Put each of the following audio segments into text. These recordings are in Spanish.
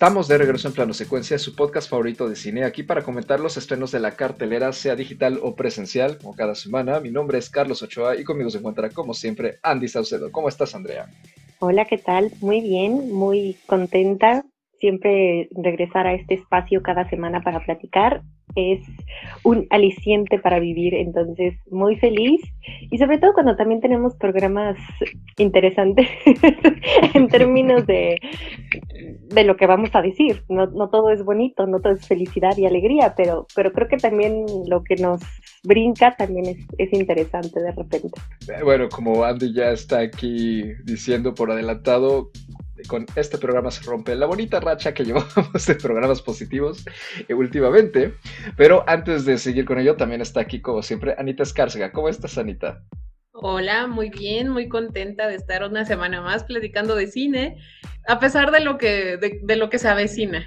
Estamos de regreso en Plano Secuencia, su podcast favorito de cine, aquí para comentar los estrenos de la cartelera, sea digital o presencial, como cada semana. Mi nombre es Carlos Ochoa y conmigo se encuentra, como siempre, Andy Saucedo. ¿Cómo estás, Andrea? Hola, ¿qué tal? Muy bien, muy contenta siempre regresar a este espacio cada semana para platicar es un aliciente para vivir, entonces muy feliz y sobre todo cuando también tenemos programas interesantes en términos de, de lo que vamos a decir. No, no todo es bonito, no todo es felicidad y alegría, pero, pero creo que también lo que nos brinca también es, es interesante de repente. Bueno, como Andy ya está aquí diciendo por adelantado, con este programa se rompe la bonita racha que llevamos de programas positivos eh, últimamente. Pero antes de seguir con ello, también está aquí, como siempre, Anita Escárcega. ¿Cómo estás, Anita? Hola, muy bien, muy contenta de estar una semana más platicando de cine, a pesar de lo que, de lo que se avecina.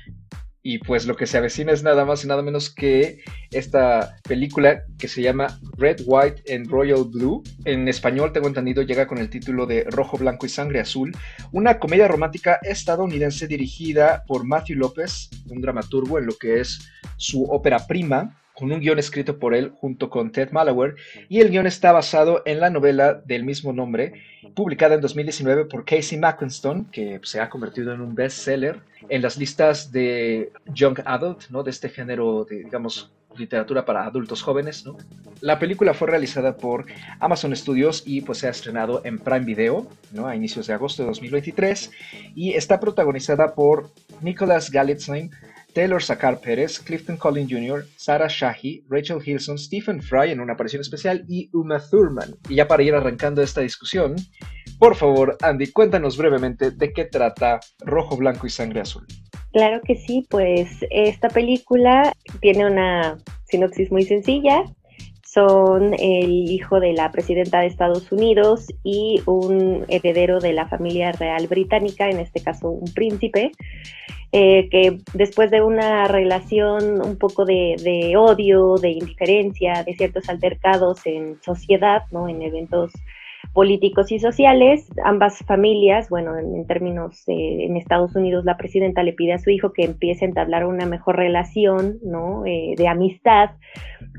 Y pues lo que se avecina es nada más y nada menos que esta película que se llama Red, White and Royal Blue. En español, tengo entendido, llega con el título de Rojo, Blanco y Sangre Azul. Una comedia romántica estadounidense dirigida por Matthew López, un dramaturgo en lo que es su ópera prima con un guion escrito por él junto con Ted Mallower, y el guion está basado en la novela del mismo nombre, publicada en 2019 por Casey Mackinston, que se ha convertido en un bestseller en las listas de Young Adult, ¿no? de este género de, digamos, literatura para adultos jóvenes. ¿no? La película fue realizada por Amazon Studios y pues se ha estrenado en Prime Video ¿no? a inicios de agosto de 2023 y está protagonizada por Nicholas Galitzine, Taylor Sakar Pérez, Clifton Collins Jr., Sarah Shahi, Rachel Hilson, Stephen Fry en una aparición especial y Uma Thurman. Y ya para ir arrancando esta discusión, por favor, Andy, cuéntanos brevemente de qué trata Rojo, Blanco y Sangre Azul. Claro que sí, pues esta película tiene una sinopsis muy sencilla. Son el hijo de la presidenta de Estados Unidos y un heredero de la familia real británica, en este caso un príncipe, eh, que después de una relación un poco de, odio, de indiferencia, de ciertos altercados en sociedad, ¿no? en eventos políticos y sociales, ambas familias, bueno, en, términos en Estados Unidos, la presidenta le pide a su hijo que empiece a entablar una mejor relación, ¿no? Eh, de amistad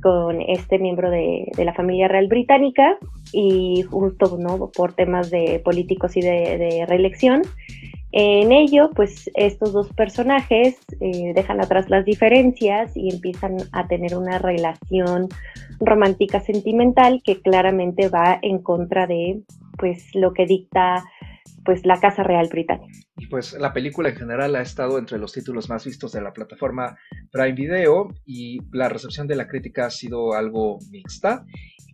con este miembro de, la familia real británica y justo, ¿no? Por temas de políticos y de reelección, en ello, pues estos dos personajes eh, dejan atrás las diferencias y empiezan a tener una relación romántica sentimental que claramente va en contra de pues lo que dicta pues la Casa Real Británica. Pues la película en general ha estado entre los títulos más vistos de la plataforma Prime Video y la recepción de la crítica ha sido algo mixta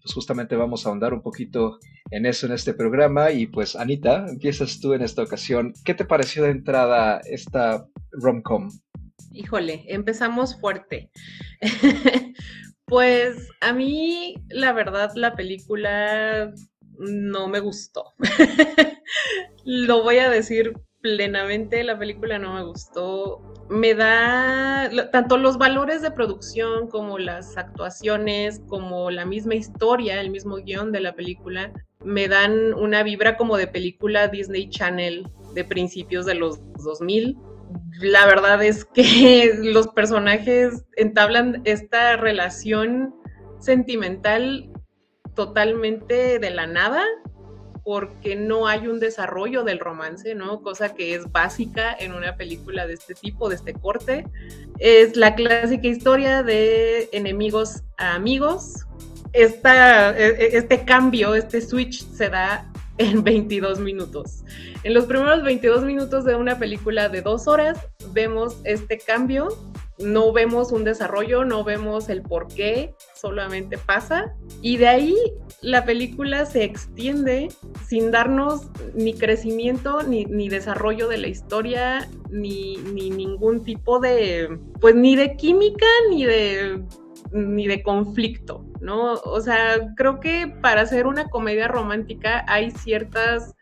pues justamente vamos a ahondar un poquito en eso en este programa. Y pues Anita, empiezas tú en esta ocasión. ¿Qué te pareció de entrada esta romcom? Híjole, empezamos fuerte. pues a mí, la verdad, la película no me gustó. Lo voy a decir plenamente, la película no me gustó. Me da tanto los valores de producción como las actuaciones, como la misma historia, el mismo guion de la película, me dan una vibra como de película Disney Channel de principios de los 2000. La verdad es que los personajes entablan esta relación sentimental totalmente de la nada porque no hay un desarrollo del romance, ¿no? Cosa que es básica en una película de este tipo, de este corte. Es la clásica historia de enemigos a amigos. E, e, este cambio, este switch se da en 22 minutos. En los primeros 22 minutos de una película de dos horas vemos este cambio no vemos un desarrollo, no vemos el por qué, solamente pasa. Y de ahí la película se extiende sin darnos ni crecimiento, ni, desarrollo de la historia, ni, ni, ningún tipo de, pues ni de química, ni de ni de conflicto, ¿no? O sea, creo que para hacer una comedia romántica hay ciertas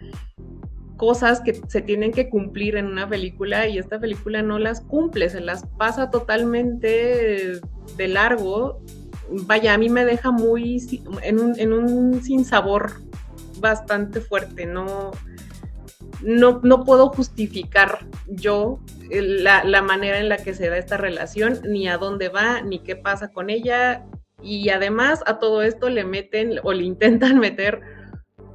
cosas que se tienen que cumplir en una película y esta película no las cumple, se las pasa totalmente de largo. Vaya, a mí me deja muy en un, en un sinsabor bastante fuerte, no, no, no puedo justificar yo la, la, manera en la que se da esta relación, ni a dónde va, ni qué pasa con ella. Y además a todo esto le meten o le intentan meter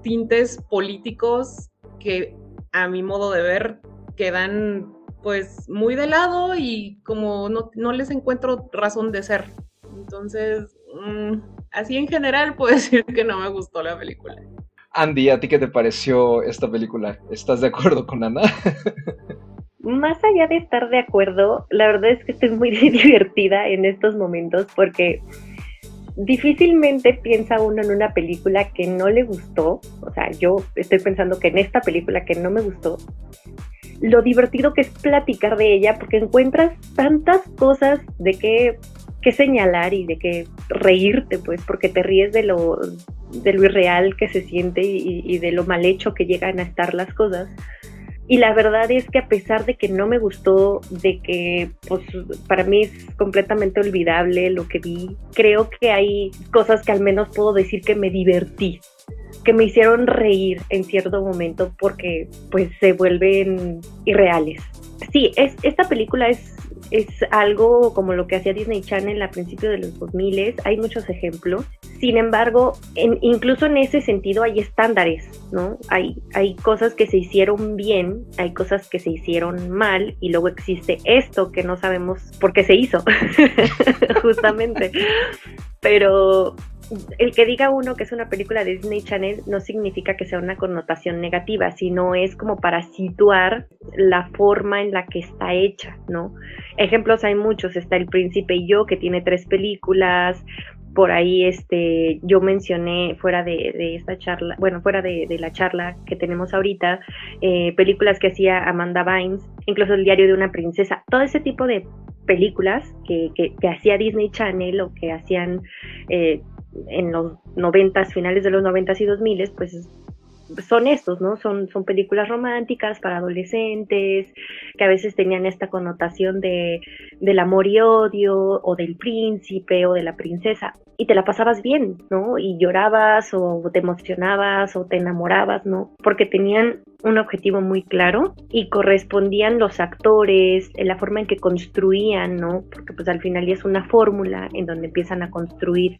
tintes políticos que a mi modo de ver quedan pues muy de lado y como no, no les encuentro razón de ser. Entonces, mm, así en general puedo decir que no me gustó la película. Andy, ¿a ti qué te pareció esta película? ¿Estás de acuerdo con Ana? Más allá de estar de acuerdo, la verdad es que estoy muy divertida en estos momentos porque difícilmente piensa uno en una película que no le gustó, o sea, yo estoy pensando que en esta película que no me gustó, lo divertido que es platicar de ella porque encuentras tantas cosas de qué, señalar y de qué reírte, pues, porque te ríes de lo, de lo irreal que se siente y, y de lo mal hecho que llegan a estar las cosas. Y la verdad es que a pesar de que no me gustó, de que pues para mí es completamente olvidable lo que vi, creo que hay cosas que al menos puedo decir que me divertí, que me hicieron reír en cierto momento porque pues se vuelven irreales. Sí, es, esta película es es algo como lo que hacía Disney Channel a principios de los 2000, hay muchos ejemplos. Sin embargo, incluso en ese sentido hay estándares, ¿no? Hay, hay cosas que se hicieron bien, hay cosas que se hicieron mal y luego existe esto que no sabemos por qué se hizo, justamente. Pero el que diga uno que es una película de Disney Channel no significa que sea una connotación negativa, sino es como para situar la forma en la que está hecha, ¿no? Ejemplos hay muchos, está El Príncipe y yo, que tiene tres películas, por ahí este yo mencioné fuera de, esta charla, bueno, fuera de, la charla que tenemos ahorita, eh, películas que hacía Amanda Bynes, incluso El diario de una princesa, todo ese tipo de películas que, que, hacía Disney Channel o que hacían eh, en los noventas, finales de los noventas y dos miles, pues son estos, ¿no? Son, son películas románticas para adolescentes, que a veces tenían esta connotación de, del amor y odio, o del príncipe, o de la princesa, y te la pasabas bien, ¿no? Y llorabas, o te emocionabas, o te enamorabas, ¿no? Porque tenían un objetivo muy claro y correspondían los actores, la forma en que construían, ¿no? Porque pues al final ya es una fórmula en donde empiezan a construir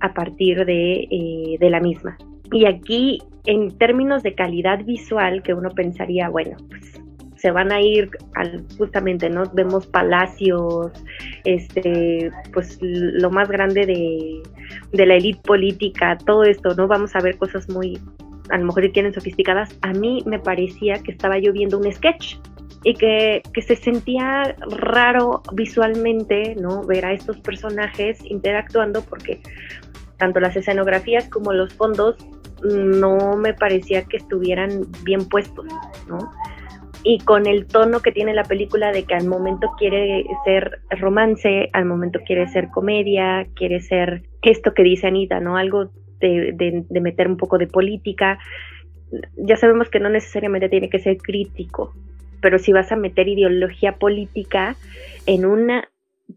a partir de, eh, de la misma. Y aquí, en términos de calidad visual, que uno pensaría, bueno, pues se van a ir justamente, ¿no? Vemos palacios, este, pues lo más grande de, de la élite política, todo esto, ¿no? Vamos a ver cosas muy, a lo mejor quieren sofisticadas. A mí me parecía que estaba yo viendo un sketch y que, que, se sentía raro visualmente, ¿no? Ver a estos personajes interactuando porque tanto las escenografías como los fondos no me parecía que estuvieran bien puestos, ¿no? Y con el tono que tiene la película de que al momento quiere ser romance, al momento quiere ser comedia, quiere ser esto que dice Anita, ¿no? Algo de, de meter un poco de política. Ya sabemos que no necesariamente tiene que ser crítico, pero si vas a meter ideología política en una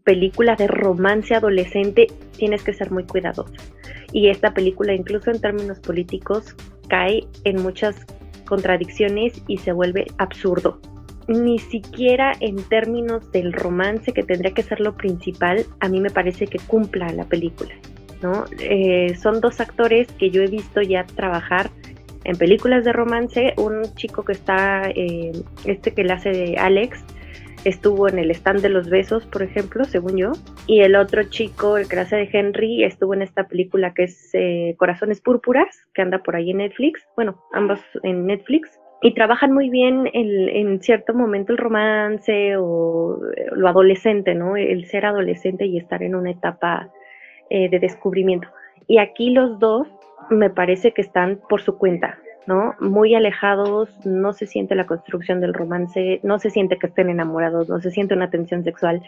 película de romance adolescente, tienes que ser muy cuidadoso. Y esta película, incluso en términos políticos, cae en muchas contradicciones y se vuelve absurdo. Ni siquiera en términos del romance, que tendría que ser lo principal, a mí me parece que cumpla la película. ¿no? Eh, son dos actores que yo he visto ya trabajar en películas de romance. Un chico que está, eh, este que le hace de Alex, estuvo en el stand de los besos, por ejemplo, según yo, y el otro chico, el que hace de Henry, estuvo en esta película que es eh, Corazones Púrpuras, que anda por ahí en Netflix, bueno, ambos en Netflix, y trabajan muy bien en, cierto momento el romance o eh, lo adolescente, ¿no? El ser adolescente y estar en una etapa eh, de descubrimiento. Y aquí los dos me parece que están por su cuenta, ¿no? Muy alejados, no se siente la construcción del romance, no se siente que estén enamorados, no se siente una tensión sexual,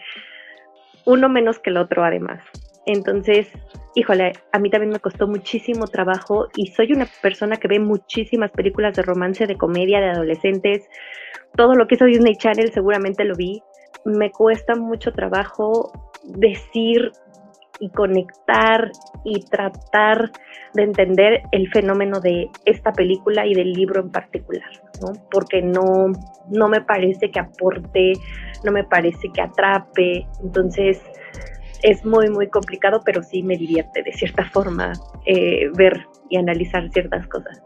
uno menos que el otro además. Entonces, híjole, a mí también me costó muchísimo trabajo y soy una persona que ve muchísimas películas de romance, de comedia, de adolescentes, todo lo que hizo Disney Channel seguramente lo vi. Me cuesta mucho trabajo decir y conectar y tratar de entender el fenómeno de esta película y del libro en particular, ¿no? Porque no, no me parece que aporte, no me parece que atrape, entonces es muy, muy complicado, pero sí me divierte de cierta forma eh, ver y analizar ciertas cosas.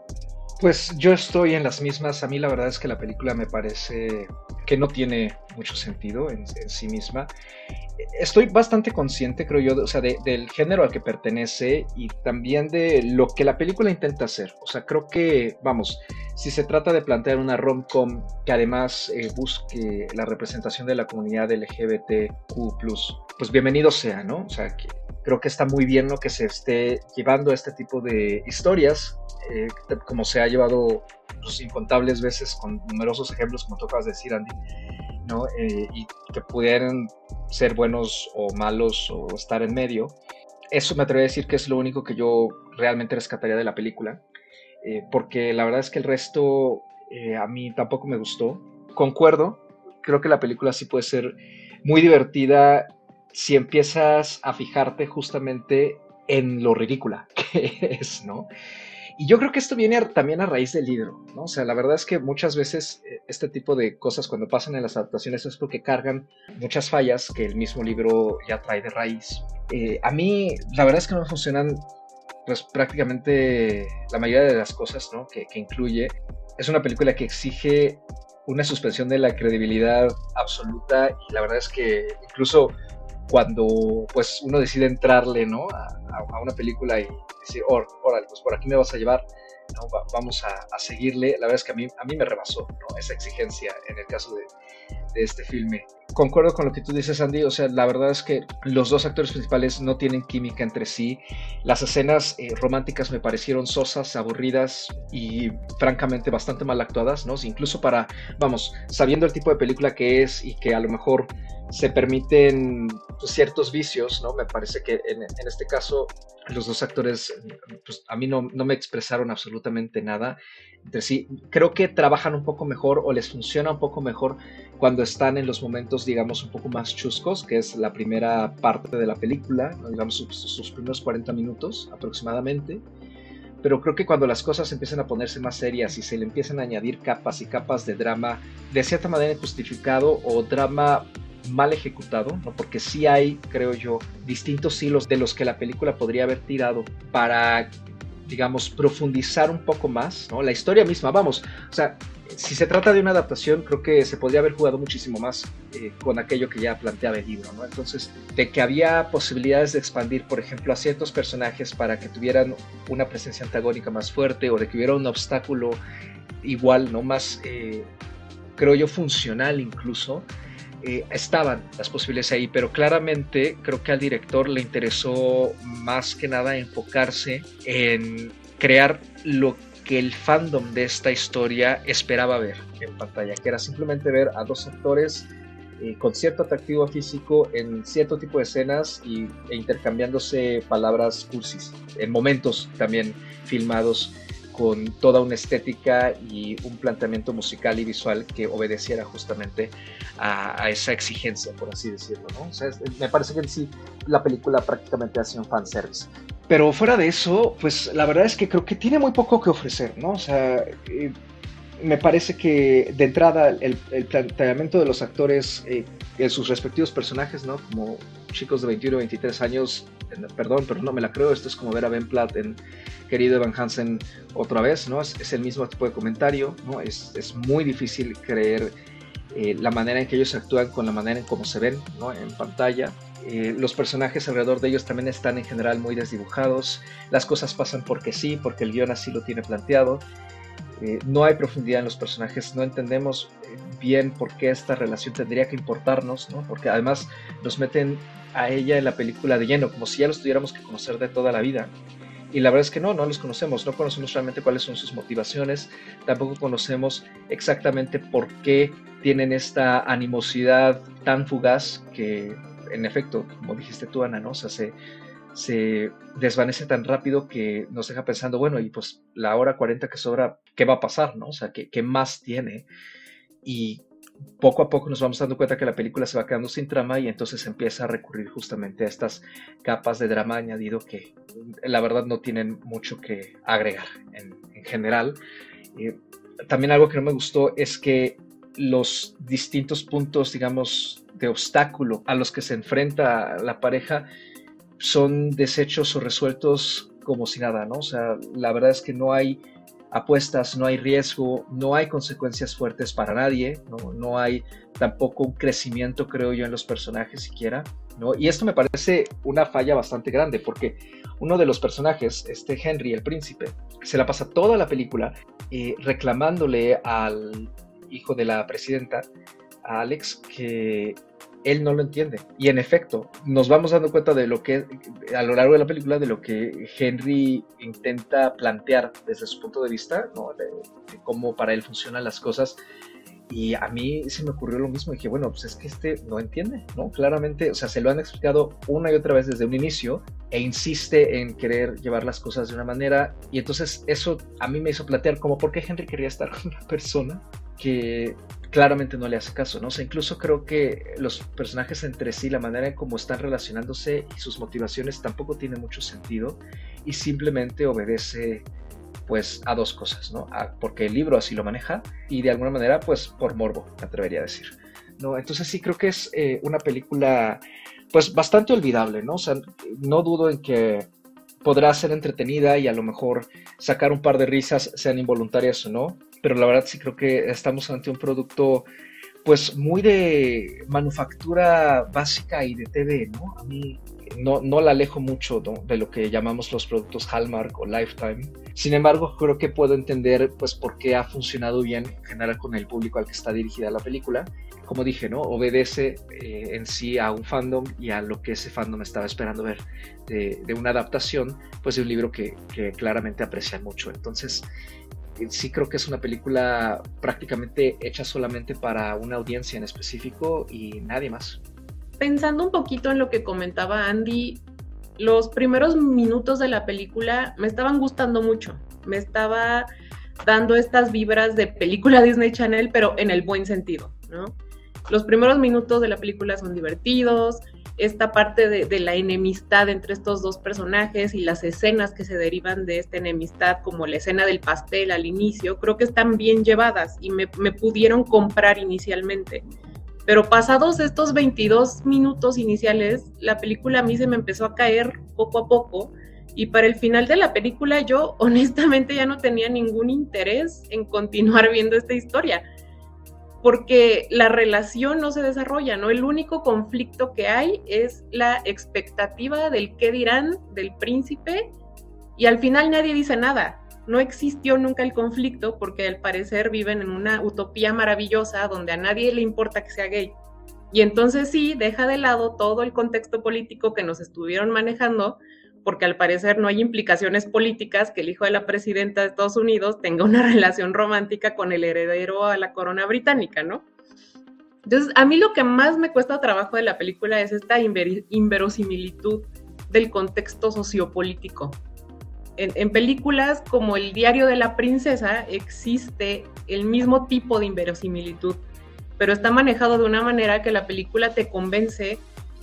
Pues yo estoy en las mismas. A mí la verdad es que la película me parece que no tiene mucho sentido en, sí misma. Estoy bastante consciente, creo yo, o sea, del género al que pertenece y también de lo que la película intenta hacer. O sea, creo que, vamos, si se trata de plantear una rom-com que además eh, busque la representación de la comunidad LGBTQ+, pues bienvenido sea, ¿no? O sea, que creo que está muy bien lo que se esté llevando este tipo de historias eh, como se ha llevado pues, incontables veces con numerosos ejemplos, como tocas decir, Andy, ¿no? Eh, y que pudieran ser buenos o malos o estar en medio. Eso me atrevo a decir que es lo único que yo realmente rescataría de la película, eh, porque la verdad es que el resto a mí tampoco me gustó. Concuerdo, creo que la película sí puede ser muy divertida si empiezas a fijarte justamente en lo ridícula que es, ¿no? Y yo creo que esto viene también a raíz del libro, ¿no? O sea, la verdad es que muchas veces eh, este tipo de cosas cuando pasan en las adaptaciones es porque cargan muchas fallas que el mismo libro ya trae de raíz. Eh, a mí, la verdad es que no funcionan pues prácticamente la mayoría de las cosas, ¿no? Que, que incluye. Es una película que exige una suspensión de la credibilidad absoluta y la verdad es que incluso cuando pues uno decide entrarle ¿no? a, una película y decir, órale, pues por aquí me vas a llevar, ¿no? vamos a, seguirle, la verdad es que a mí, a mí me rebasó ¿no? esa exigencia en el caso de, de este filme. Concuerdo con lo que tú dices, Andy. O sea, la verdad es que los dos actores principales no tienen química entre sí. Las escenas eh, románticas me parecieron sosas, aburridas y francamente bastante mal actuadas, ¿no? Incluso para, vamos, sabiendo el tipo de película que es y que a lo mejor se permiten ciertos vicios, ¿no? Me parece que en, en este caso los dos actores, pues a mí no, no, me expresaron absolutamente nada entre sí. Creo que trabajan un poco mejor o les funciona un poco mejor cuando están en los momentos, digamos, un poco más chuscos, que es la primera parte de la película, digamos, sus, primeros 40 minutos aproximadamente. Pero creo que cuando las cosas empiezan a ponerse más serias y se le empiezan a añadir capas y capas de drama, de cierta manera justificado o drama mal ejecutado, ¿no? porque sí hay, creo yo, distintos hilos de los que la película podría haber tirado para, digamos, profundizar un poco más, ¿no? La historia misma, vamos, o sea, si se trata de una adaptación, creo que se podría haber jugado muchísimo más eh, con aquello que ya planteaba el libro, ¿no? Entonces, de que había posibilidades de expandir, por ejemplo, a ciertos personajes para que tuvieran una presencia antagónica más fuerte o de que hubiera un obstáculo igual, ¿no? Más, eh, creo yo, funcional incluso. Eh, estaban las posibilidades ahí, pero claramente creo que al director le interesó más que nada enfocarse en crear lo que el fandom de esta historia esperaba ver en pantalla, que era simplemente ver a dos actores eh, con cierto atractivo físico en cierto tipo de escenas y, e intercambiándose palabras cursis, en momentos también filmados con toda una estética y un planteamiento musical y visual que obedeciera justamente a, esa exigencia, por así decirlo. ¿no? me parece que en sí la película prácticamente hace un fanservice. Pero fuera de eso, pues la verdad es que creo que tiene muy poco que ofrecer, ¿no? O sea, eh, me parece que de entrada el, planteamiento de los actores eh, en sus respectivos personajes, ¿no? Como chicos de 21 o 23 años, perdón, pero no me la creo, esto es como ver a Ben Platt en querido Evan Hansen otra vez, ¿no? Es, el mismo tipo de comentario, ¿no? Es, es muy difícil creer eh, la manera en que ellos actúan con la manera en cómo se ven, ¿no? En pantalla. Eh, los personajes alrededor de ellos también están en general muy desdibujados. Las cosas pasan porque sí, porque el guion así lo tiene planteado. Eh, no hay profundidad en los personajes, no entendemos bien por qué esta relación tendría que importarnos, ¿no? porque además nos meten a ella en la película de lleno, como si ya los tuviéramos que conocer de toda la vida. Y la verdad es que no, no los conocemos, no conocemos realmente cuáles son sus motivaciones, tampoco conocemos exactamente por qué tienen esta animosidad tan fugaz que, en efecto, como dijiste tú, Ana, ¿no? O sea, se, se desvanece tan rápido que nos deja pensando, bueno, y pues la hora 40 que sobra, ¿qué va a pasar, no? O sea, ¿qué, qué más tiene? Y poco a poco nos vamos dando cuenta que la película se va quedando sin trama y entonces empieza a recurrir justamente a estas capas de drama añadido que la verdad no tienen mucho que agregar en, general. también algo que no me gustó es que los distintos puntos, digamos, de obstáculo a los que se enfrenta la pareja son desechos o resueltos como si nada, ¿no? O sea, la verdad es que no hay apuestas, no hay riesgo, no hay consecuencias fuertes para nadie, ¿no? no hay tampoco un crecimiento, creo yo, en los personajes siquiera. ¿no? Y esto me parece una falla bastante grande, porque uno de los personajes, este Henry, el príncipe, se la pasa toda la película eh, reclamándole al hijo de la presidenta, a Alex, que él no lo entiende. Y en efecto, nos vamos dando cuenta de lo que, a lo largo de la película, de lo que Henry intenta plantear desde su punto de vista, ¿no? de, cómo para él funcionan las cosas. Y a mí se me ocurrió lo mismo. Dije, bueno, pues es que este no entiende, ¿no? Claramente, o sea, se lo han explicado una y otra vez desde un inicio e insiste en querer llevar las cosas de una manera. Y entonces eso a mí me hizo plantear como por qué Henry quería estar con una persona que claramente no le hace caso, ¿no? O sea, incluso creo que los personajes entre sí, la manera en cómo están relacionándose y sus motivaciones tampoco tiene mucho sentido y simplemente obedece pues a dos cosas, ¿no? porque el libro así lo maneja y de alguna manera pues por morbo, me atrevería a decir. ¿no? Entonces sí creo que es eh, una película pues bastante olvidable, ¿no? O sea, no dudo en que podrá ser entretenida y a lo mejor sacar un par de risas, sean involuntarias o no, pero la verdad sí creo que estamos ante un producto pues muy de manufactura básica y de TV, ¿no? A mí no, no la alejo mucho de lo que llamamos los productos Hallmark o Lifetime. Sin embargo, creo que puedo entender pues por qué ha funcionado bien en general con el público al que está dirigida la película. Como dije, ¿no? Obedece eh, en sí a un fandom y a lo que ese fandom estaba esperando ver de, una adaptación, pues de un libro que, que claramente aprecia mucho. Entonces, sí creo que es una película prácticamente hecha solamente para una audiencia en específico y nadie más. Pensando un poquito en lo que comentaba Andy, los primeros minutos de la película me estaban gustando mucho. Me estaba dando estas vibras de película Disney Channel, pero en el buen sentido, ¿no? Los primeros minutos de la película son divertidos, esta parte de, la enemistad entre estos dos personajes y las escenas que se derivan de esta enemistad, como la escena del pastel al inicio, creo que están bien llevadas y me, pudieron comprar inicialmente. Pero pasados estos 22 minutos iniciales, la película a mí se me empezó a caer poco a poco y para el final de la película yo honestamente ya no tenía ningún interés en continuar viendo esta historia porque la relación no se desarrolla, ¿no? El único conflicto que hay es la expectativa del qué dirán del príncipe y al final nadie dice nada. No existió nunca el conflicto porque al parecer viven en una utopía maravillosa donde a nadie le importa que sea gay. Y entonces sí, deja de lado todo el contexto político que nos estuvieron manejando porque al parecer no hay implicaciones políticas que el hijo de la presidenta de Estados Unidos tenga una relación romántica con el heredero a la corona británica, ¿no? Entonces, a mí lo que más me cuesta trabajo de la película es esta inverosimilitud del contexto sociopolítico. En, películas como El diario de la princesa existe el mismo tipo de inverosimilitud, pero está manejado de una manera que la película te convence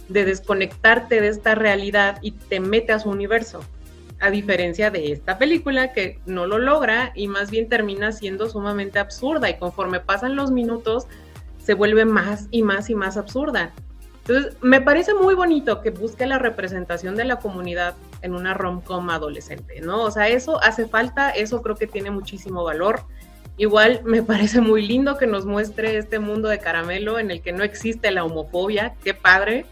de desconectarte de esta realidad y te mete a su universo. A diferencia de esta película que no lo logra y más bien termina siendo sumamente absurda y conforme pasan los minutos se vuelve más y más y más absurda. Entonces, me parece muy bonito que busque la representación de la comunidad en una rom-com adolescente, ¿no? O sea, eso hace falta, eso creo que tiene muchísimo valor. Igual me parece muy lindo que nos muestre este mundo de caramelo en el que no existe la homofobia, qué padre,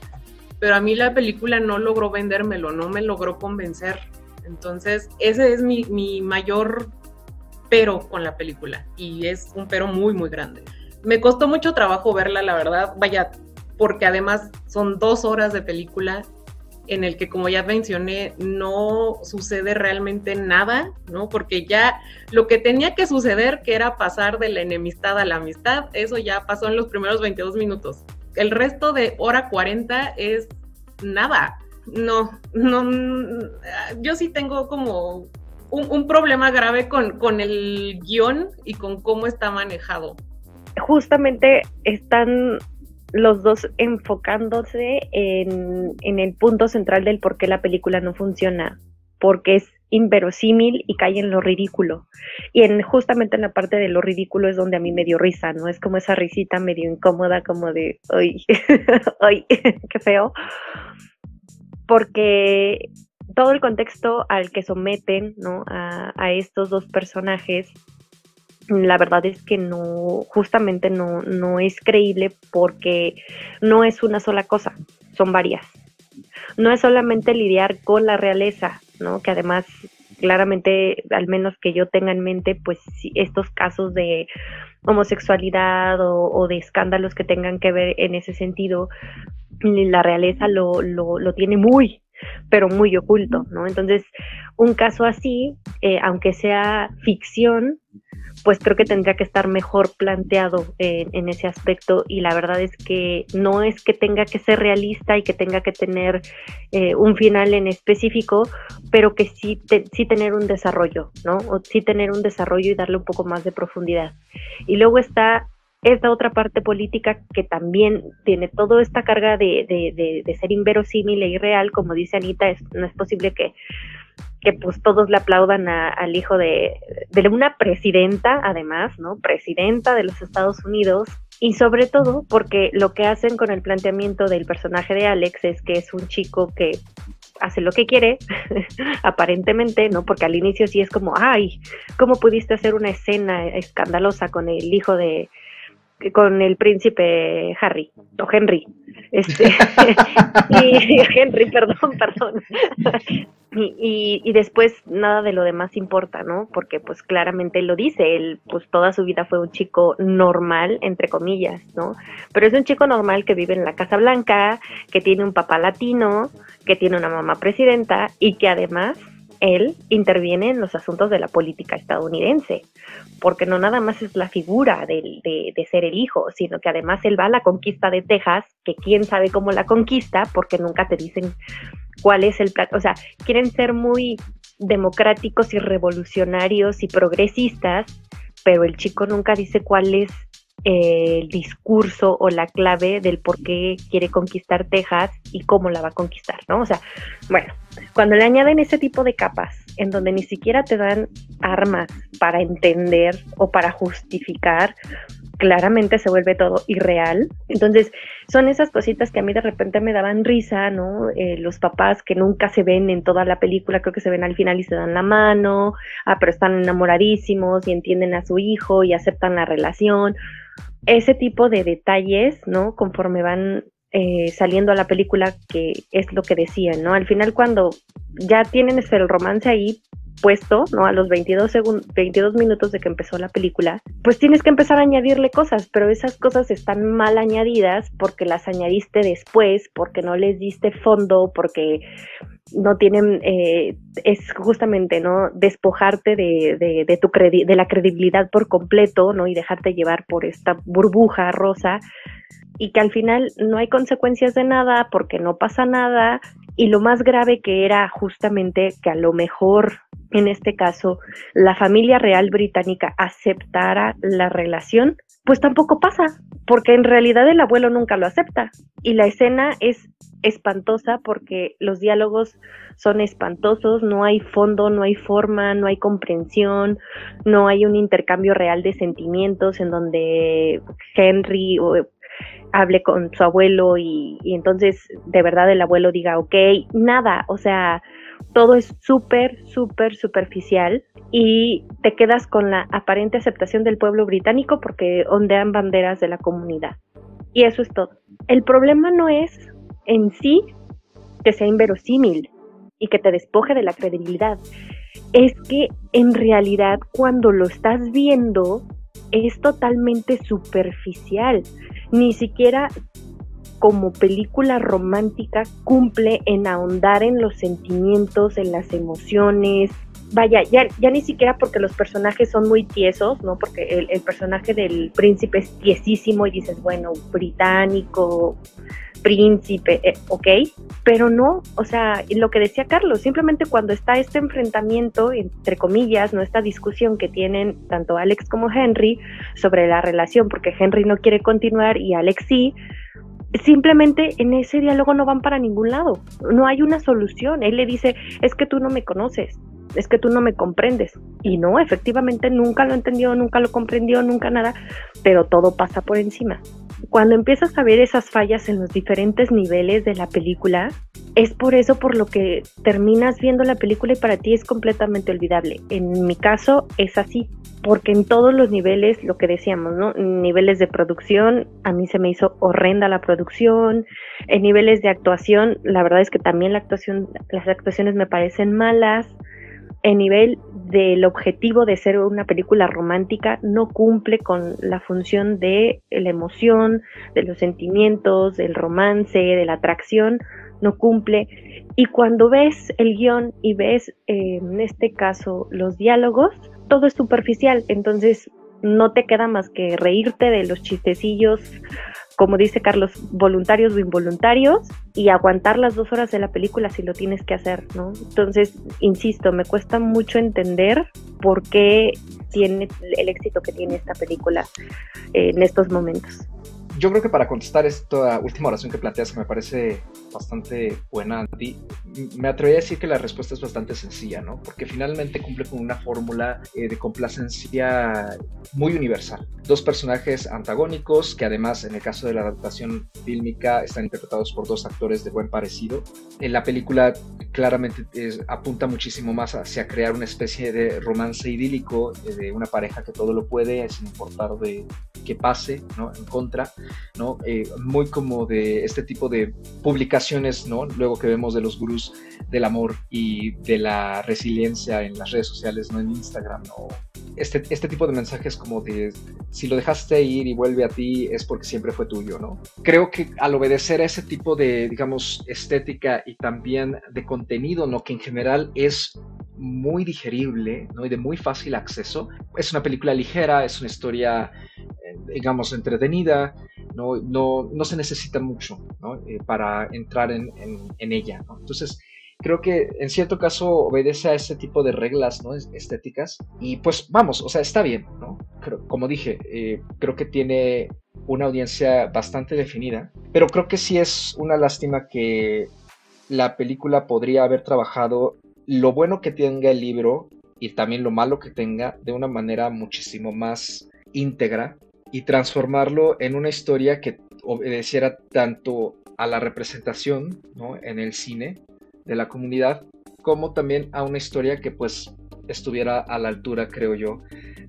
pero a mí la película no logró vendérmelo, no me logró convencer. Entonces, ese es mi, mi mayor pero con la película y es un pero muy, muy grande. Me costó mucho trabajo verla, la verdad, vaya, porque además son dos horas de película en el que, como ya mencioné, no sucede realmente nada, ¿no? Porque ya lo que tenía que suceder, que era pasar de la enemistad a la amistad, eso ya pasó en los primeros 22 minutos el resto de hora 40 es nada. No, no, yo sí tengo como un, problema grave con, con, el guion y con cómo está manejado. justamente están los dos enfocándose en, en, el punto central del por qué la película no funciona, porque es inverosímil y cae en lo ridículo. Y en justamente en la parte de lo ridículo es donde a mí me dio risa, ¿no? Es como esa risita medio incómoda, como de, ay, ay, qué feo. Porque todo el contexto al que someten, ¿no? A, a estos dos personajes la verdad es que no, justamente no, no es creíble porque no es una sola cosa, son varias. No es solamente lidiar con la realeza, ¿no? Que además, claramente, al menos que yo tenga en mente, pues estos casos de homosexualidad o, de escándalos que tengan que ver en ese sentido, la realeza lo, lo, lo tiene muy, pero muy oculto, ¿no? Entonces, un caso así, eh, aunque sea ficción, pues creo que tendría que estar mejor planteado en, ese aspecto y la verdad es que no es que tenga que ser realista y que tenga que tener eh, un final en específico, pero que sí, sí tener un desarrollo, ¿no? O sí tener un desarrollo y darle un poco más de profundidad. Y luego está esta otra parte política que también tiene toda esta carga de, de, de, ser inverosímil e irreal, como dice Anita, no es posible que que pues todos le aplaudan al hijo de, de una presidenta, además, ¿no? Presidenta de los Estados Unidos, y sobre todo porque lo que hacen con el planteamiento del personaje de Alex es que es un chico que hace lo que quiere, aparentemente, ¿no? Porque al inicio sí es como, ay, ¿cómo pudiste hacer una escena escandalosa con el hijo de, con el príncipe Harry, o Henry? Este, y Henry, perdón, perdón. Y, y, después nada de lo demás importa, ¿no? Porque pues claramente lo dice, él pues toda su vida fue un chico normal, entre comillas, ¿no? Pero es un chico normal que vive en la Casa Blanca, que tiene un papá latino, que tiene una mamá presidenta y que además él interviene en los asuntos de la política estadounidense, porque no nada más es la figura de, de, ser el hijo, sino que además él va a la conquista de Texas, que quién sabe cómo la conquista, porque nunca te dicen cuál es el plan, o sea, quieren ser muy democráticos y revolucionarios y progresistas, pero el chico nunca dice cuál es el discurso o la clave del por qué quiere conquistar Texas y cómo la va a conquistar, ¿no? O sea, bueno, cuando le añaden ese tipo de capas en donde ni siquiera te dan armas para entender o para justificar claramente se vuelve todo irreal. Entonces, son esas cositas que a mí de repente me daban risa, ¿no? Eh, los papás que nunca se ven en toda la película, creo que se ven al final y se dan la mano, ah, pero están enamoradísimos y entienden a su hijo y aceptan la relación. Ese tipo de detalles, ¿no? Conforme van eh, saliendo a la película, que es lo que decían, ¿no? Al final, cuando ya tienen el romance ahí, puesto, ¿no? A los 22, 22 minutos de que empezó la película, pues tienes que empezar a añadirle cosas, pero esas cosas están mal añadidas porque las añadiste después, porque no les diste fondo, porque no tienen, eh, es justamente, ¿no? Despojarte de, de, de tu de la credibilidad por completo, ¿no? Y dejarte llevar por esta burbuja rosa y que al final no hay consecuencias de nada porque no pasa nada y lo más grave que era justamente que a lo mejor en este caso la familia real británica aceptara la relación, pues tampoco pasa, porque en realidad el abuelo nunca lo acepta. Y la escena es espantosa porque los diálogos son espantosos, no hay fondo, no hay forma, no hay comprensión, no hay un intercambio real de sentimientos en donde Henry hable con su abuelo y, y entonces de verdad el abuelo diga, ok, nada, o sea, todo es súper, súper superficial y te quedas con la aparente aceptación del pueblo británico porque ondean banderas de la comunidad. Y eso es todo. El problema no es en sí que sea inverosímil y que te despoje de la credibilidad. Es que en realidad cuando lo estás viendo es totalmente superficial. Ni siquiera como película romántica cumple en ahondar en los sentimientos, en las emociones. Vaya, ya, ya ni siquiera porque los personajes son muy tiesos, ¿no? Porque el, personaje del príncipe es tiesísimo y dices, bueno, británico, príncipe, eh, ok, pero no, o sea, lo que decía Carlos, simplemente cuando está este enfrentamiento, entre comillas, no esta discusión que tienen tanto Alex como Henry sobre la relación, porque Henry no quiere continuar y Alex sí, simplemente en ese diálogo no van para ningún lado, no hay una solución, él le dice, es que tú no me conoces, es que tú no me comprendes. Y no, efectivamente nunca lo entendió, nunca lo comprendió, nunca nada, pero todo pasa por encima. Cuando empiezas a ver esas fallas en los diferentes niveles de la película, es por eso por lo que terminas viendo la película y para ti es completamente olvidable. En mi caso es así, porque en todos los niveles, lo que decíamos, ¿no? Niveles de producción, a mí se me hizo horrenda la producción, en niveles de actuación, la verdad es que también la actuación, las actuaciones me parecen malas, en nivel del objetivo de ser una película romántica no cumple con la función de la emoción, de los sentimientos, del romance, de la atracción, no cumple. Y cuando ves el guion y ves, eh, en este caso, los diálogos, todo es superficial, entonces no te queda más que reírte de los chistecillos como dice Carlos, voluntarios o involuntarios y aguantar las dos horas de la película si lo tienes que hacer, ¿no? Entonces, insisto, me cuesta mucho entender por qué tiene el éxito que tiene esta película en estos momentos yo creo que para contestar esta última oración que planteas, que me parece bastante buena, Andy, me atrevería a decir que la respuesta es bastante sencilla, ¿no? Porque finalmente cumple con una fórmula eh, de complacencia muy universal. Dos personajes antagónicos que además, en el caso de la adaptación fílmica, están interpretados por dos actores de buen parecido. En la película claramente apunta muchísimo más hacia crear una especie de romance idílico eh, de una pareja que todo lo puede, sin importar de qué pase, ¿no? En contra. ¿no? Eh, muy como de este tipo de publicaciones, ¿no? Luego que vemos de los gurús del amor y de la resiliencia en las redes sociales, ¿no? En Instagram, ¿no? Este, este tipo de mensajes como de si lo dejaste ir y vuelve a ti es porque siempre fue tuyo, ¿no? Creo que al obedecer a ese tipo de, digamos, estética y también de contenido, ¿no? Que en general es muy digerible, ¿no? Y de muy fácil acceso. Es una película ligera, es una historia, eh, digamos, entretenida, no, no, no se necesita mucho eh, para entrar en, en, ella. Entonces, creo que en cierto caso obedece a ese tipo de reglas ¿no? estéticas y pues vamos, o sea, está bien, ¿no? como dije, eh, creo que tiene una audiencia bastante definida, pero creo que sí es una lástima que la película podría haber trabajado lo bueno que tenga el libro y también lo malo que tenga de una manera muchísimo más íntegra y transformarlo en una historia que obedeciera tanto a la representación en el cine de la comunidad como también a una historia que pues estuviera a la altura, creo yo,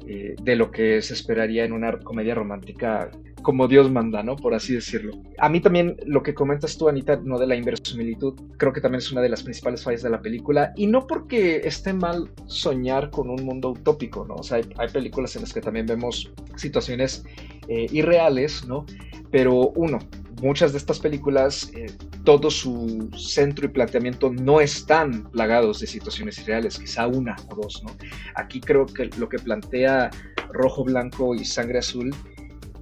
eh, de lo que se esperaría en una comedia romántica como Dios manda, ¿no? Por así decirlo. A mí también lo que comentas tú, Anita, no de la inverosimilitud, creo que también es una de las principales fallas de la película. Y no porque esté mal soñar con un mundo utópico, ¿no? O sea, hay, películas en las que también vemos situaciones eh, irreales, ¿no? Pero uno, muchas de estas películas, eh, todo su centro y planteamiento no están plagados de situaciones irreales, quizá una o dos, ¿no? Aquí creo que lo que plantea Rojo, Blanco y Sangre Azul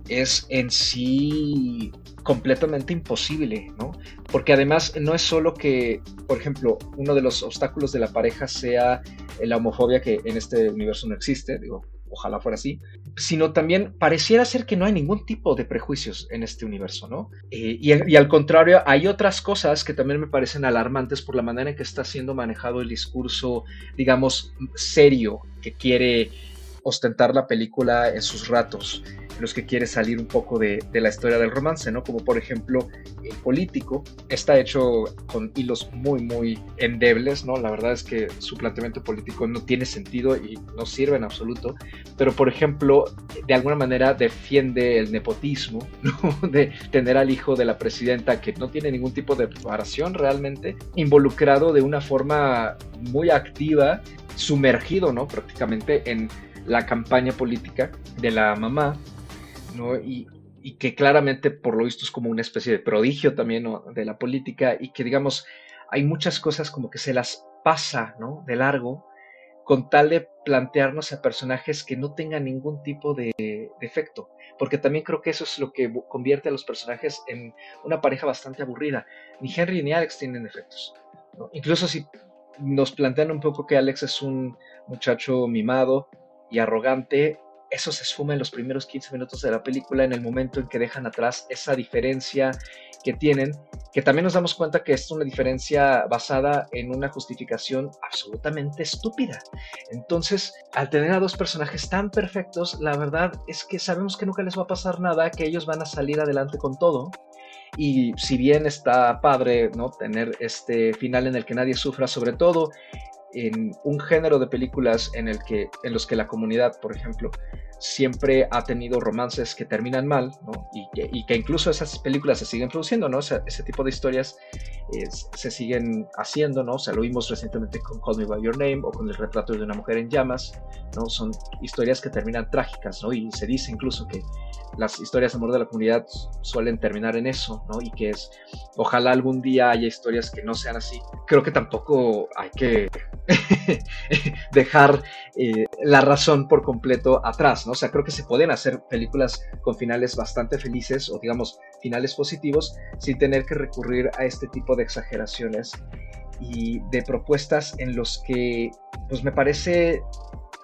es en sí completamente imposible, ¿no? Porque además no es solo que, por ejemplo, uno de los obstáculos de la pareja sea la homofobia que en este universo no existe, digo, ojalá fuera así, sino también pareciera ser que no hay ningún tipo de prejuicios en este universo, ¿no? Eh, y, y, al contrario, hay otras cosas que también me parecen alarmantes por la manera en que está siendo manejado el discurso, digamos, serio que quiere ostentar la película en sus ratos los que quiere salir un poco de, la historia del romance, ¿no? Como por ejemplo el político, está hecho con hilos muy, muy endebles, ¿no? La verdad es que su planteamiento político no tiene sentido y no sirve en absoluto, pero por ejemplo, de alguna manera defiende el nepotismo, ¿no? De tener al hijo de la presidenta que no tiene ningún tipo de preparación realmente, involucrado de una forma muy activa, sumergido, ¿no? Prácticamente en la campaña política de la mamá y, que claramente por lo visto es como una especie de prodigio también de la política y que digamos hay muchas cosas como que se las pasa ¿no? de largo con tal de plantearnos a personajes que no tengan ningún tipo de, defecto, porque también creo que eso es lo que convierte a los personajes en una pareja bastante aburrida. Ni Henry ni Alex tienen defectos. Incluso si nos plantean un poco que Alex es un muchacho mimado arrogante, eso se esfuma en los primeros 15 minutos de la película, en el momento en que dejan atrás esa diferencia que tienen, que también nos damos cuenta que es una diferencia basada en una justificación absolutamente estúpida. Entonces, al tener a dos personajes tan perfectos, la verdad es que sabemos que nunca les va a pasar nada, que ellos van a salir adelante con todo. Y si bien está padre, ¿no? Tener este final en el que nadie sufra, sobre todo en un género de películas en el que en los que la comunidad, por ejemplo, siempre ha tenido romances que terminan mal, ¿no? y, que, incluso esas películas se siguen produciendo, ¿no? ese tipo de historias se siguen haciendo, ¿no? O sea, lo vimos recientemente con Call Me By Your Name o con El retrato de una mujer en llamas, ¿no? Son historias que terminan trágicas, ¿no? Y se dice incluso que las historias de amor de la comunidad suelen terminar en eso, ¿no? Y que es, ojalá algún día haya historias que no sean así. Creo que tampoco hay que dejar eh, la razón por completo atrás, ¿no? O sea, creo que se pueden hacer películas con finales bastante felices o digamos finales positivos sin tener que recurrir a este tipo de exageraciones y de propuestas en los que pues me parece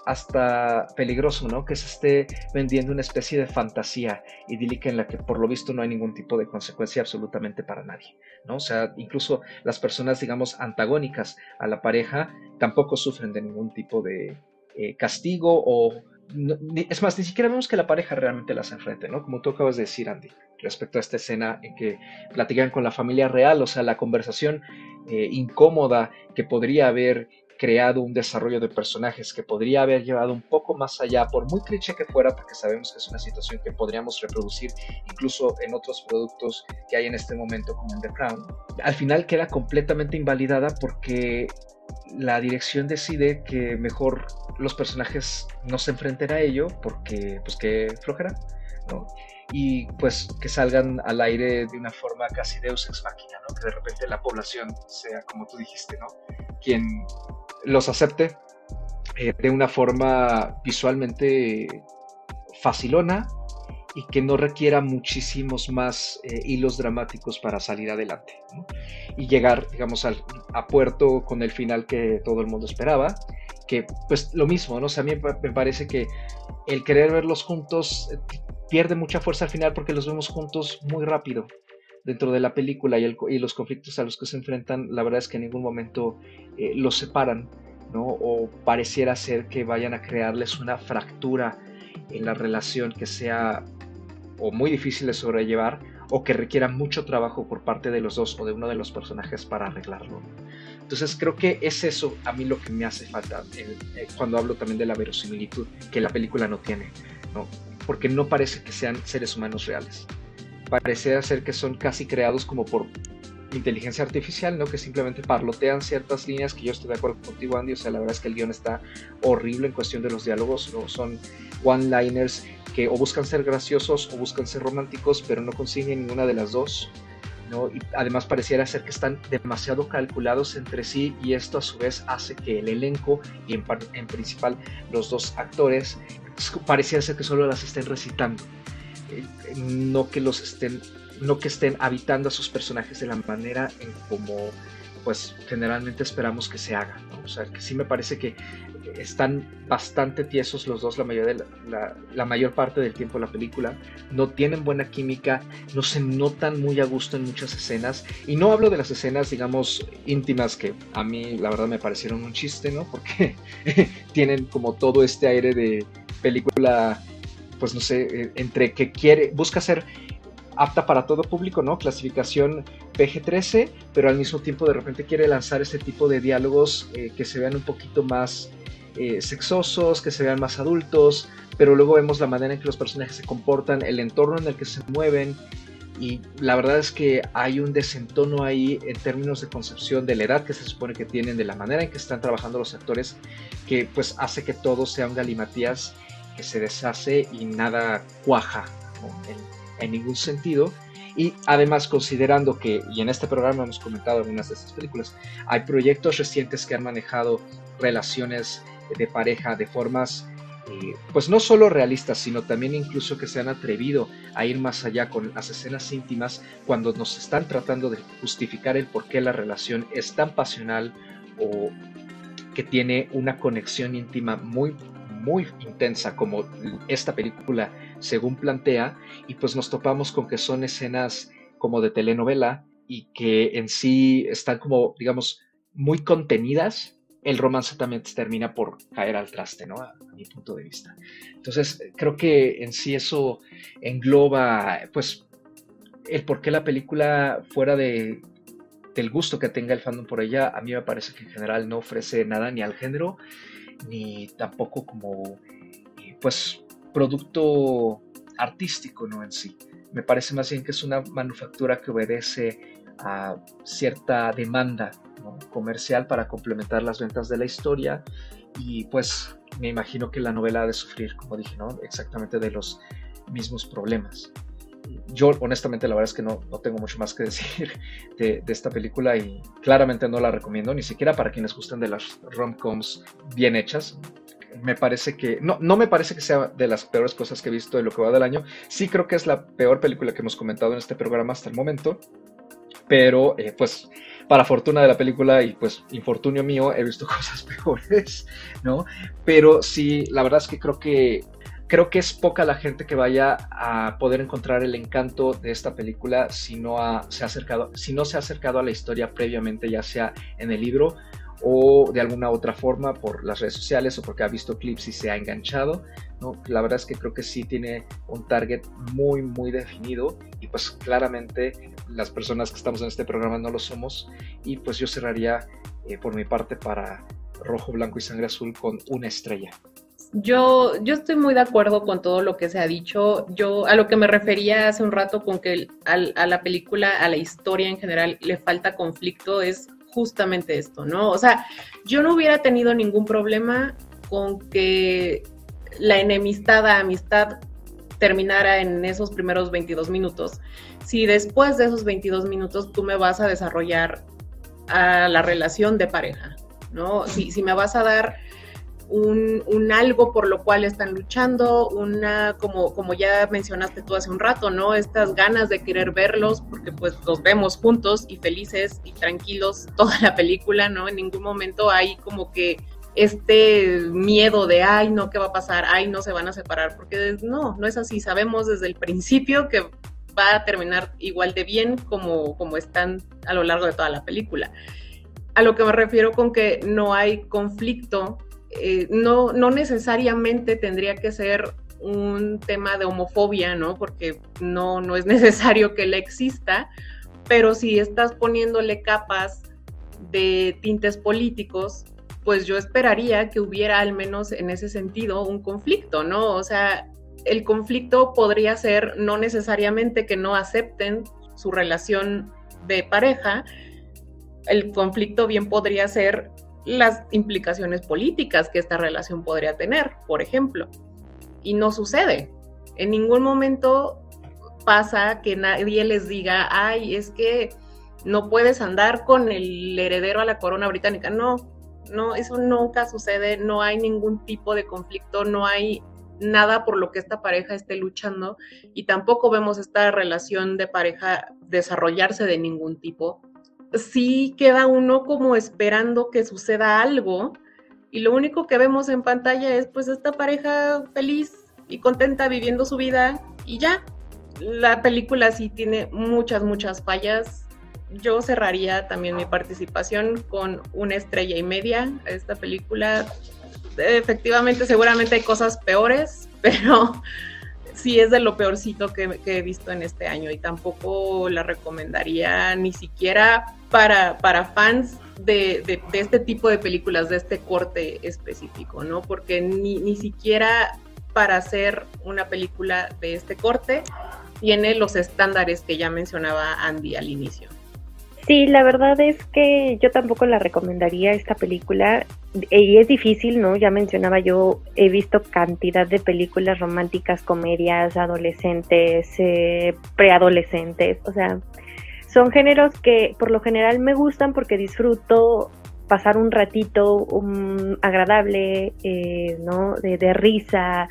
hasta peligroso, ¿no? Que se esté vendiendo una especie de fantasía idílica en la que por lo visto no hay ningún tipo de consecuencia absolutamente para nadie, ¿no? O sea, incluso las personas, digamos, antagónicas a la pareja tampoco sufren de ningún tipo de eh, castigo o es más, ni siquiera vemos que la pareja realmente las enfrente, ¿no? Como tú acabas de decir, Andy, respecto a esta escena en que platican con la familia real, o sea, la conversación eh, incómoda que podría haber creado un desarrollo de personajes que podría haber llevado un poco más allá, por muy cliché que fuera, porque sabemos que es una situación que podríamos reproducir incluso en otros productos que hay en este momento, como en The Crown, al final queda completamente invalidada porque la dirección decide que mejor los personajes no se enfrenten a ello porque pues que flojera, ¿no? Y pues que salgan al aire de una forma casi deus ex machina, ¿no? Que de repente la población sea, como tú dijiste, ¿no? Quien los acepte eh, de una forma visualmente facilona y que no requiera muchísimos más eh, hilos dramáticos para salir adelante y llegar, digamos, al, a puerto con el final que todo el mundo esperaba. Que, pues, lo mismo, ¿no? O a mí me parece que el querer verlos juntos eh, pierde mucha fuerza al final porque los vemos juntos muy rápido dentro de la película y, y los conflictos a los que se enfrentan, la verdad es que en ningún momento eh, los separan, ¿no? O pareciera ser que vayan a crearles una fractura en la relación que sea o muy difícil de sobrellevar o que requiera mucho trabajo por parte de los dos o de uno de los personajes para arreglarlo. Entonces creo que es eso a mí lo que me hace falta eh, cuando hablo también de la verosimilitud que la película no tiene, ¿no? porque no parece que sean seres humanos reales. Parece ser que son casi creados como por inteligencia artificial, ¿no? Que simplemente parlotean ciertas líneas que yo estoy de acuerdo contigo, Andy. O sea, la verdad es que el guion está horrible en cuestión de los diálogos, ¿no? Son one-liners que o buscan ser graciosos o buscan ser románticos, pero no consiguen ninguna de las dos. ¿no? Y además pareciera ser que están demasiado calculados entre sí y esto a su vez hace que el elenco y en, en principal los dos actores pareciera ser que solo las estén recitando, no que los estén no que estén habitando a sus personajes de la manera en como pues generalmente esperamos que se haga, O sea, que sí me parece que están bastante tiesos los dos la mayor, de la, mayor parte del tiempo de la película, no tienen buena química, no se notan muy a gusto en muchas escenas, y no hablo de las escenas, digamos, íntimas que a mí la verdad me parecieron un chiste, ¿no? Porque tienen como todo este aire de película, pues no sé, eh, entre que quiere, busca ser apta para todo público, ¿no? Clasificación PG-13, pero al mismo tiempo de repente quiere lanzar este tipo de diálogos eh, que se vean un poquito más eh, sexosos, que se vean más adultos, pero luego vemos la manera en que los personajes se comportan, el entorno en el que se mueven, y la verdad es que hay un desentono ahí en términos de concepción de la edad que se supone que tienen, de la manera en que están trabajando los actores, que pues hace que todo sea un galimatías se deshace y nada cuaja en ningún sentido. Y además considerando que, y en este programa hemos comentado algunas de estas películas, hay proyectos recientes que han manejado relaciones de pareja de formas eh, pues no solo realistas, sino también incluso que se han atrevido a ir más allá con las escenas íntimas cuando nos están tratando de justificar el por qué la relación es tan pasional o que tiene una conexión íntima muy muy intensa como esta película según plantea y pues nos topamos con que son escenas como de telenovela y que en sí están como digamos muy contenidas el romance también termina por caer al traste, ¿no? A, mi punto de vista. Entonces, creo que en sí eso engloba, pues, el por qué la película, fuera de, del gusto que tenga el fandom por ella, a mí me parece que en general no ofrece nada ni al género, ni tampoco como, eh, pues, producto artístico, ¿no? En sí. Me parece más bien que es una manufactura que obedece a cierta demanda comercial para complementar las ventas de la historia y pues me imagino que la novela ha de sufrir, como dije, ¿no? exactamente de los mismos problemas. Yo honestamente la verdad es que no, no tengo mucho más que decir de, de, esta película y claramente no la recomiendo, ni siquiera para quienes gustan de las rom-coms bien hechas. Me parece que, no, no me parece que sea de las peores cosas que he visto de lo que va del año. Sí creo que es la peor película que hemos comentado en este programa hasta el momento, pero eh, pues para fortuna de la película y pues infortunio mío, he visto cosas peores, ¿no? Pero sí, la verdad es que creo que creo que es poca la gente que vaya a poder encontrar el encanto de esta película si no, se ha acercado, si no se ha acercado a la historia previamente, ya sea en el libro o de alguna otra forma por las redes sociales o porque ha visto clips y se ha enganchado. ¿no? La verdad es que creo que sí tiene un target muy, muy definido y pues claramente las personas que estamos en este programa no lo somos y pues yo cerraría eh, por mi parte para rojo, blanco y sangre azul con una estrella. Yo, yo estoy muy de acuerdo con todo lo que se ha dicho. Yo a lo que me refería hace un rato con que a la película, a la historia en general, le falta conflicto, es justamente esto, ¿no? O sea, yo no hubiera tenido ningún problema con que la enemistad a amistad terminara en esos primeros 22 minutos. Si después de esos 22 minutos tú me vas a desarrollar a la relación de pareja, ¿no? Si, si me vas a dar un, algo por lo cual están luchando, una, como, como ya mencionaste tú hace un rato, ¿no? Estas ganas de querer verlos, porque pues los vemos juntos y felices y tranquilos toda la película, ¿no? En ningún momento hay como que este miedo de, ay, no, ¿qué va a pasar? Ay, no se van a separar, porque no, no es así. Sabemos desde el principio que va a terminar igual de bien como, como están a lo largo de toda la película. A lo que me refiero con que no hay conflicto eh, no, no necesariamente tendría que ser un tema de homofobia, ¿no? Porque no, no es necesario que la exista, pero si estás poniéndole capas de tintes políticos, pues yo esperaría que hubiera al menos en ese sentido un conflicto, ¿no? O sea, el conflicto podría ser no necesariamente que no acepten su relación de pareja, el conflicto bien podría ser las implicaciones políticas que esta relación podría tener, por ejemplo. Y no sucede. En ningún momento pasa que nadie les diga, ay, es que no puedes andar con el heredero a la corona británica. No, no, eso nunca sucede, no hay ningún tipo de conflicto, no hay nada por lo que esta pareja esté luchando y tampoco vemos esta relación de pareja desarrollarse de ningún tipo sí queda uno como esperando que suceda algo y lo único que vemos en pantalla es pues esta pareja feliz y contenta viviendo su vida y ya. La película sí tiene muchas, muchas fallas. Yo cerraría también mi participación con una estrella y media esta película. Efectivamente, seguramente hay cosas peores, pero sí es de lo peorcito que, he visto en este año y tampoco la recomendaría ni siquiera para, para fans de, este tipo de películas, de este corte específico, ¿no? Porque ni, ni siquiera para hacer una película de este corte tiene los estándares que ya mencionaba Andy al inicio. Sí, la verdad es que yo tampoco la recomendaría esta película y es difícil, ¿no? Ya mencionaba yo, he visto cantidad de películas románticas, comedias, adolescentes, eh, preadolescentes, o sea, son géneros que por lo general me gustan porque disfruto pasar un ratito agradable, eh, ¿no? De, risa,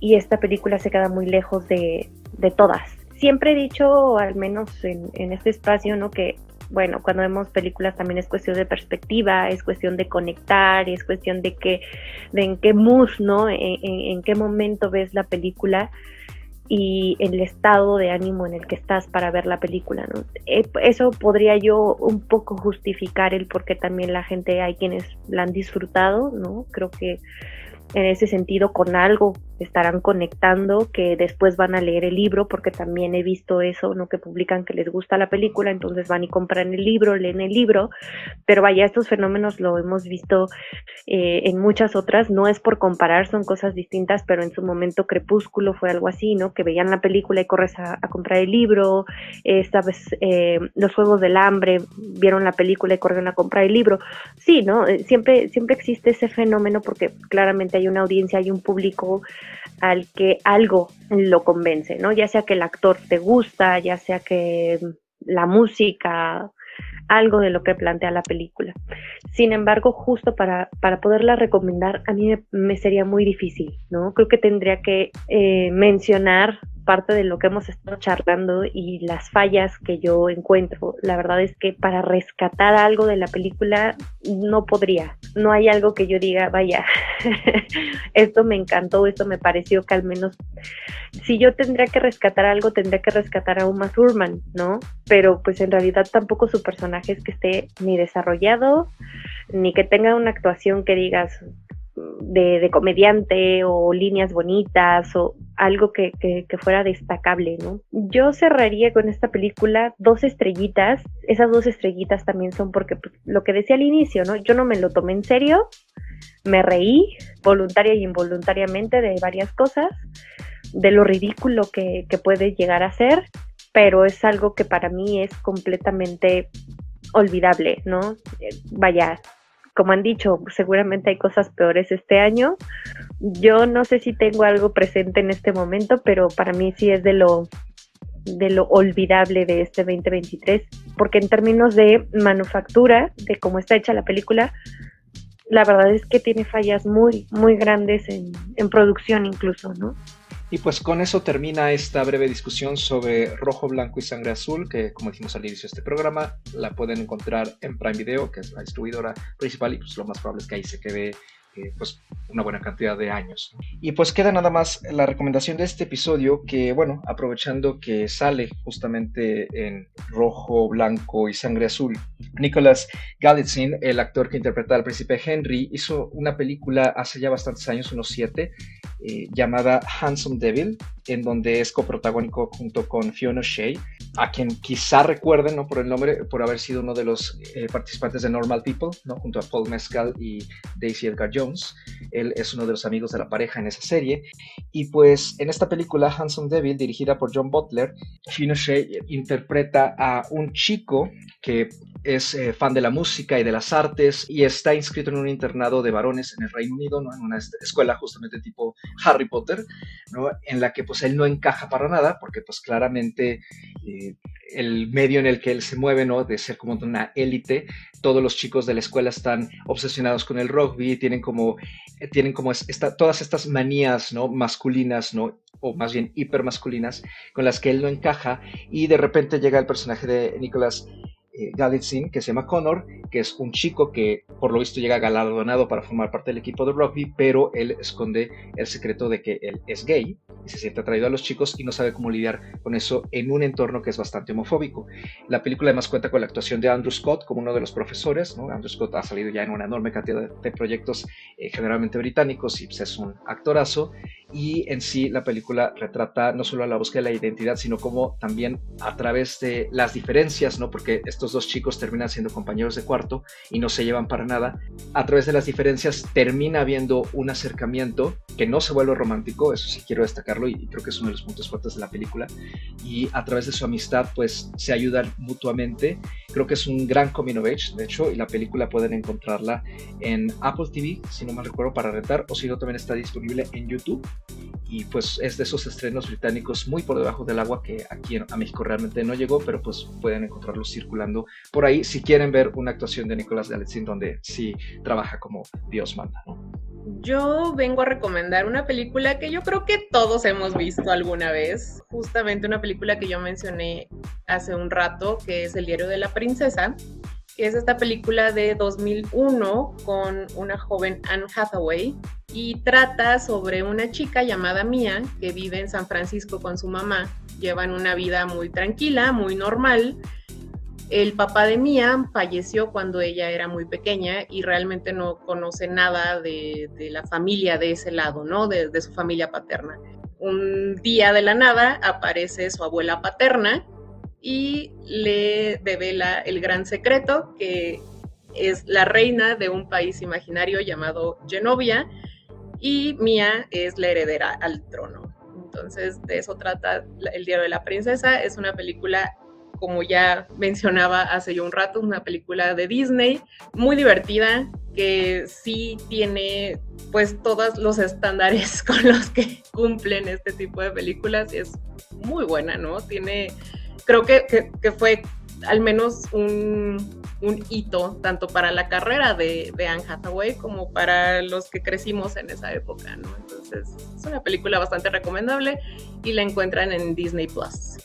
y esta película se queda muy lejos de, todas. Siempre he dicho, al menos en, en este espacio, ¿no? Que bueno, cuando vemos películas también es cuestión de perspectiva, es cuestión de conectar, es cuestión de que, de en qué mood, ¿no? En, qué momento ves la película y el estado de ánimo en el que estás para ver la película, ¿no? Eh, eso podría yo un poco justificar el por qué también la gente, hay quienes la han disfrutado, ¿no? Creo que en ese sentido con algo estarán conectando que después van a leer el libro porque también he visto eso no que publican que les gusta la película entonces van y compran el libro leen el libro. Pero vaya estos fenómenos lo hemos visto eh, en muchas otras. No es por comparar son cosas distintas pero en su momento Crepúsculo fue algo así no que veían la película y corres a, comprar el libro. Esta vez eh, los juegos del hambre vieron la película y corrieron a comprar el libro. Sí no eh, siempre siempre existe ese fenómeno porque claramente hay una audiencia, hay un público al que algo lo convence, ¿no? Ya sea que el actor te gusta, ya sea que la música, algo de lo que plantea la película. Sin embargo, justo para, para poderla recomendar, a mí me, sería muy difícil, ¿no? Creo que tendría que eh, mencionar parte de lo que hemos estado charlando y las fallas que yo encuentro. La verdad es que para rescatar algo de la película no podría. No hay algo que yo diga, vaya, esto me encantó, esto me pareció que al menos si yo tendría que rescatar algo, tendría que rescatar a Uma Thurman, ¿no? Pero pues en realidad tampoco su personaje es que esté ni desarrollado, ni que tenga una actuación que digas, de, comediante o líneas bonitas o algo que, fuera destacable, ¿no? Yo cerraría con esta película dos estrellitas. Esas dos estrellitas también son porque pues, lo que decía al inicio, ¿no? Yo no me lo tomé en serio, me reí voluntaria y involuntariamente de varias cosas, de lo ridículo que, que puede llegar a ser, pero es algo que para mí es completamente olvidable, ¿no? Eh, vaya, como han dicho, seguramente hay cosas peores este año. Yo no sé si tengo algo presente en este momento, pero para mí sí es de lo de lo olvidable de este 2023, porque en términos de manufactura, de cómo está hecha la película, la verdad es que tiene fallas muy, muy grandes en, en producción incluso, ¿no? Y pues con eso termina esta breve discusión sobre Rojo, Blanco y Sangre Azul, que como dijimos al inicio de este programa, la pueden encontrar en Prime Video, que es la distribuidora principal, y pues lo más probable es que ahí se quede pues una buena cantidad de años. Y pues queda nada más la recomendación de este episodio que, bueno, aprovechando que sale justamente en rojo, blanco y sangre azul, Nicholas Galitzin, el actor que interpreta al príncipe Henry, hizo una película hace ya bastantes años, unos siete, eh, llamada Handsome Devil, en donde es coprotagónico junto con Fiona Shea, a quien quizá recuerden ¿no? por el nombre, por haber sido uno de los eh, participantes de Normal People, ¿no? junto a Paul Mescal y Daisy Edgar Jones. Él es uno de los amigos de la pareja en esa serie. Y pues en esta película, Handsome Devil, dirigida por John Butler, Fiona Shea interpreta a un chico que es eh, fan de la música y de las artes y está inscrito en un internado de varones en el Reino Unido, ¿no? en una escuela justamente tipo Harry Potter, ¿no? en la que pues él no encaja para nada porque pues claramente eh, el medio en el que él se mueve, ¿no? de ser como una élite, todos los chicos de la escuela están obsesionados con el rugby, tienen como, tienen como todas estas manías ¿no? masculinas, ¿no? o más bien hipermasculinas, con las que él no encaja y de repente llega el personaje de Nicholas eh, que se llama Connor, que es un chico que por lo visto llega galardonado para formar parte del equipo de rugby, pero él esconde el secreto de que él es gay y se siente atraído a los chicos y no sabe cómo lidiar con eso en un entorno que es bastante homofóbico. La película además cuenta con la actuación de Andrew Scott como uno de los profesores. Andrew Scott ha salido ya en una enorme cantidad de, proyectos eh, generalmente británicos y pues, es un actorazo y en sí la película retrata no solo la búsqueda de la identidad, sino como también a través de las diferencias, ¿no? Porque estos dos chicos terminan siendo compañeros de cuarto y no se llevan para nada. A través de las diferencias termina habiendo un acercamiento que no se vuelve romántico, eso sí quiero destacarlo y creo que es uno de los puntos fuertes de la película. Y a través de su amistad, pues se ayudan mutuamente. Creo que es un gran coming of age, de hecho, y la película pueden encontrarla en Apple TV, si no mal recuerdo, para rentar, o si no, también está disponible en YouTube. Y pues es de esos estrenos británicos muy por debajo del agua que aquí a México realmente no llegó, pero pues pueden encontrarlos circulando por ahí si quieren ver una actuación de Nicolás de donde sí trabaja como Dios manda. Yo vengo a recomendar una película que yo creo que todos hemos visto alguna vez, justamente una película que yo mencioné hace un rato, que es El diario de la princesa, es esta película de 2001 con una joven Anne Hathaway y trata sobre una chica llamada Mia que vive en San Francisco con su mamá. Llevan una vida muy tranquila, muy normal. El papá de Mia falleció cuando ella era muy pequeña y realmente no conoce nada de, la familia de ese lado, ¿no? De, de su familia paterna. Un día de la nada aparece su abuela paterna y le devela el gran secreto que es la reina de un país imaginario llamado Genovia y Mia es la heredera al trono. Entonces, de eso trata El diario de la princesa. Es una película, como ya mencionaba hace yo un rato, una película de Disney, muy divertida, que sí tiene pues todos los estándares con los que cumplen este tipo de películas es muy buena, ¿no? Tiene, creo que, que fue al menos un, un hito tanto para la carrera de, de, Anne Hathaway como para los que crecimos en esa época, ¿no? Entonces, es una película bastante recomendable y la encuentran en Disney Plus.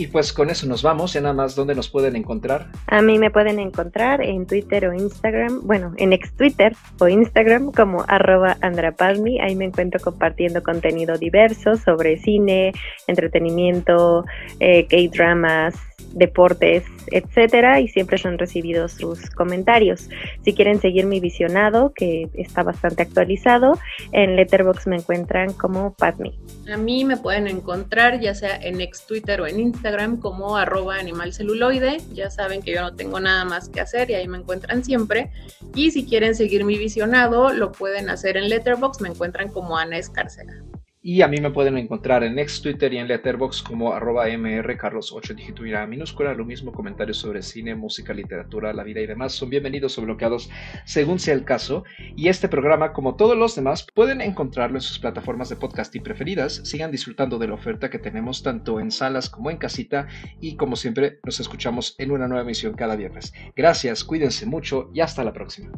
Y pues con eso nos vamos, ya nada más dónde nos pueden encontrar. A mí me pueden encontrar en Twitter o Instagram, bueno, en ex Twitter o Instagram como arroba andrapalmi, ahí me encuentro compartiendo contenido diverso sobre cine, entretenimiento, eh, K-dramas, deportes, etcétera, y siempre son recibidos sus comentarios. Si quieren seguir mi visionado, que está bastante actualizado, en Letterbox me encuentran como Padme. A mí me pueden encontrar ya sea en ex Twitter o en Instagram como arroba animalceluloide. Ya saben que yo no tengo nada más que hacer y ahí me encuentran siempre. Y si quieren seguir mi visionado, lo pueden hacer en Letterbox, me encuentran como Ana Escárcega. Y a mí me pueden encontrar en ex Twitter y en Letterboxd como arroba mrcarlos8 dígito minúscula. Lo mismo comentarios sobre cine, música, literatura, la vida y demás son bienvenidos o bloqueados según sea el caso. Y este programa, como todos los demás, pueden encontrarlo en sus plataformas de podcast y preferidas. Sigan disfrutando de la oferta que tenemos tanto en salas como en casita. Y como siempre, nos escuchamos en una nueva emisión cada viernes. Gracias, cuídense mucho y hasta la próxima.